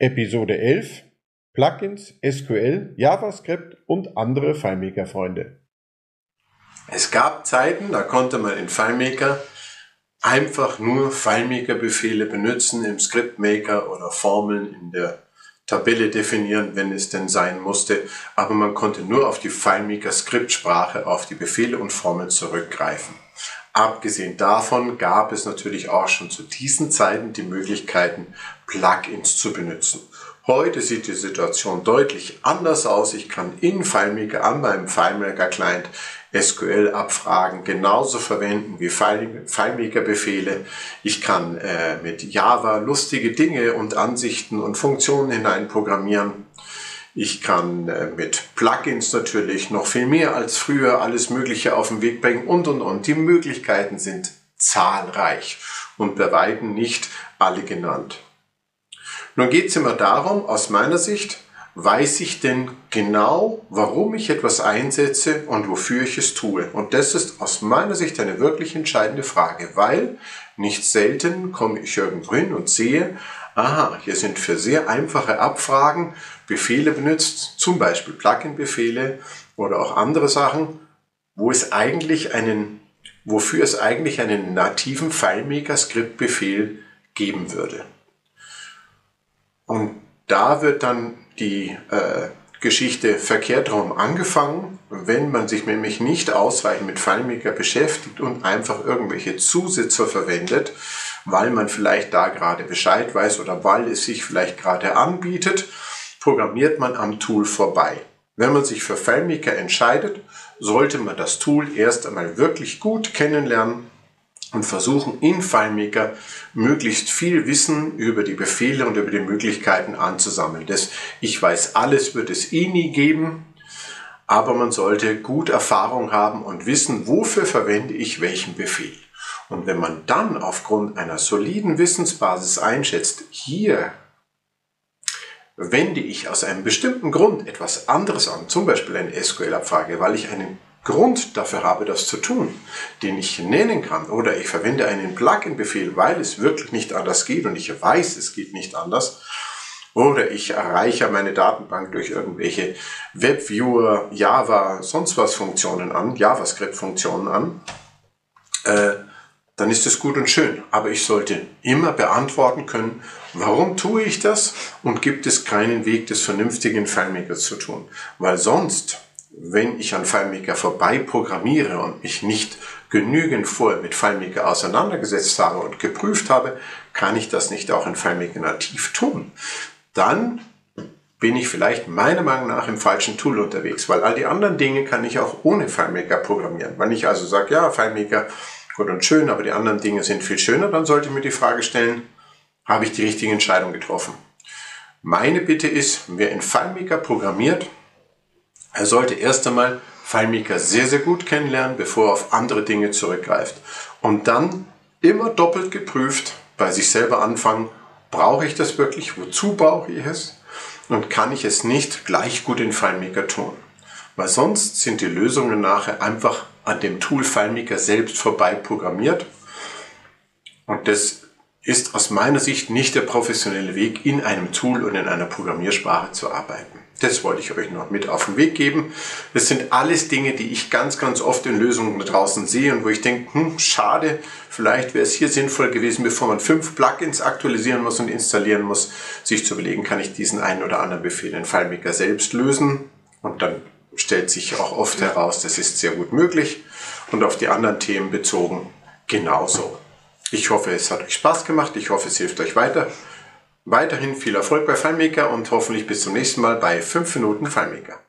Episode 11 Plugins, SQL, JavaScript und andere FileMaker-Freunde. Es gab Zeiten, da konnte man in FileMaker einfach nur FileMaker-Befehle benutzen im ScriptMaker oder Formeln in der Tabelle definieren, wenn es denn sein musste. Aber man konnte nur auf die FileMaker-Skriptsprache, auf die Befehle und Formeln zurückgreifen. Abgesehen davon gab es natürlich auch schon zu diesen Zeiten die Möglichkeiten, Plugins zu benutzen. Heute sieht die Situation deutlich anders aus. Ich kann in FileMaker an meinem FileMaker Client SQL-Abfragen genauso verwenden wie FileMaker-Befehle. Ich kann äh, mit Java lustige Dinge und Ansichten und Funktionen hineinprogrammieren. Ich kann äh, mit Plugins natürlich noch viel mehr als früher alles Mögliche auf den Weg bringen und und und. Die Möglichkeiten sind zahlreich und bei weitem nicht alle genannt. Nun geht es immer darum, aus meiner Sicht, weiß ich denn genau, warum ich etwas einsetze und wofür ich es tue? Und das ist aus meiner Sicht eine wirklich entscheidende Frage, weil nicht selten komme ich irgendwo hin und sehe, aha, hier sind für sehr einfache Abfragen Befehle benutzt, zum Beispiel Plugin-Befehle oder auch andere Sachen, wo es eigentlich einen, wofür es eigentlich einen nativen FileMaker-Skript-Befehl geben würde. Und da wird dann die äh, Geschichte verkehrt rum angefangen, wenn man sich nämlich nicht ausreichend mit FileMaker beschäftigt und einfach irgendwelche Zusätze verwendet, weil man vielleicht da gerade Bescheid weiß oder weil es sich vielleicht gerade anbietet, programmiert man am Tool vorbei. Wenn man sich für FileMaker entscheidet, sollte man das Tool erst einmal wirklich gut kennenlernen und versuchen in FileMaker möglichst viel Wissen über die Befehle und über die Möglichkeiten anzusammeln. Das Ich weiß alles wird es eh nie geben, aber man sollte gut Erfahrung haben und wissen, wofür verwende ich welchen Befehl. Und wenn man dann aufgrund einer soliden Wissensbasis einschätzt, hier wende ich aus einem bestimmten Grund etwas anderes an, zum Beispiel eine SQL-Abfrage, weil ich einen Grund dafür habe, das zu tun, den ich nennen kann, oder ich verwende einen Plugin-Befehl, weil es wirklich nicht anders geht und ich weiß, es geht nicht anders, oder ich erreiche meine Datenbank durch irgendwelche Webviewer, Java, sonst was Funktionen an, JavaScript-Funktionen an, äh, dann ist es gut und schön. Aber ich sollte immer beantworten können, warum tue ich das und gibt es keinen Weg, das vernünftig in zu tun. Weil sonst wenn ich an FileMaker vorbei programmiere und mich nicht genügend vorher mit FileMaker auseinandergesetzt habe und geprüft habe, kann ich das nicht auch in FileMaker nativ tun. Dann bin ich vielleicht meiner Meinung nach im falschen Tool unterwegs, weil all die anderen Dinge kann ich auch ohne FileMaker programmieren. Wenn ich also sage, ja, FileMaker, gut und schön, aber die anderen Dinge sind viel schöner, dann sollte ich mir die Frage stellen, habe ich die richtige Entscheidung getroffen? Meine Bitte ist, wer in FileMaker programmiert, er sollte erst einmal FileMaker sehr, sehr gut kennenlernen, bevor er auf andere Dinge zurückgreift. Und dann immer doppelt geprüft bei sich selber anfangen, brauche ich das wirklich? Wozu brauche ich es? Und kann ich es nicht gleich gut in FileMaker tun? Weil sonst sind die Lösungen nachher einfach an dem Tool FileMaker selbst vorbei programmiert. Und das ist aus meiner Sicht nicht der professionelle Weg, in einem Tool und in einer Programmiersprache zu arbeiten. Das wollte ich euch noch mit auf den Weg geben. Das sind alles Dinge, die ich ganz, ganz oft in Lösungen da draußen sehe und wo ich denke, hm, schade, vielleicht wäre es hier sinnvoll gewesen, bevor man fünf Plugins aktualisieren muss und installieren muss, sich zu überlegen, kann ich diesen einen oder anderen Befehl in FileMaker selbst lösen? Und dann stellt sich auch oft heraus, das ist sehr gut möglich und auf die anderen Themen bezogen genauso. Ich hoffe, es hat euch Spaß gemacht. Ich hoffe, es hilft euch weiter. Weiterhin viel Erfolg bei FileMaker und hoffentlich bis zum nächsten Mal bei 5 Minuten FileMaker.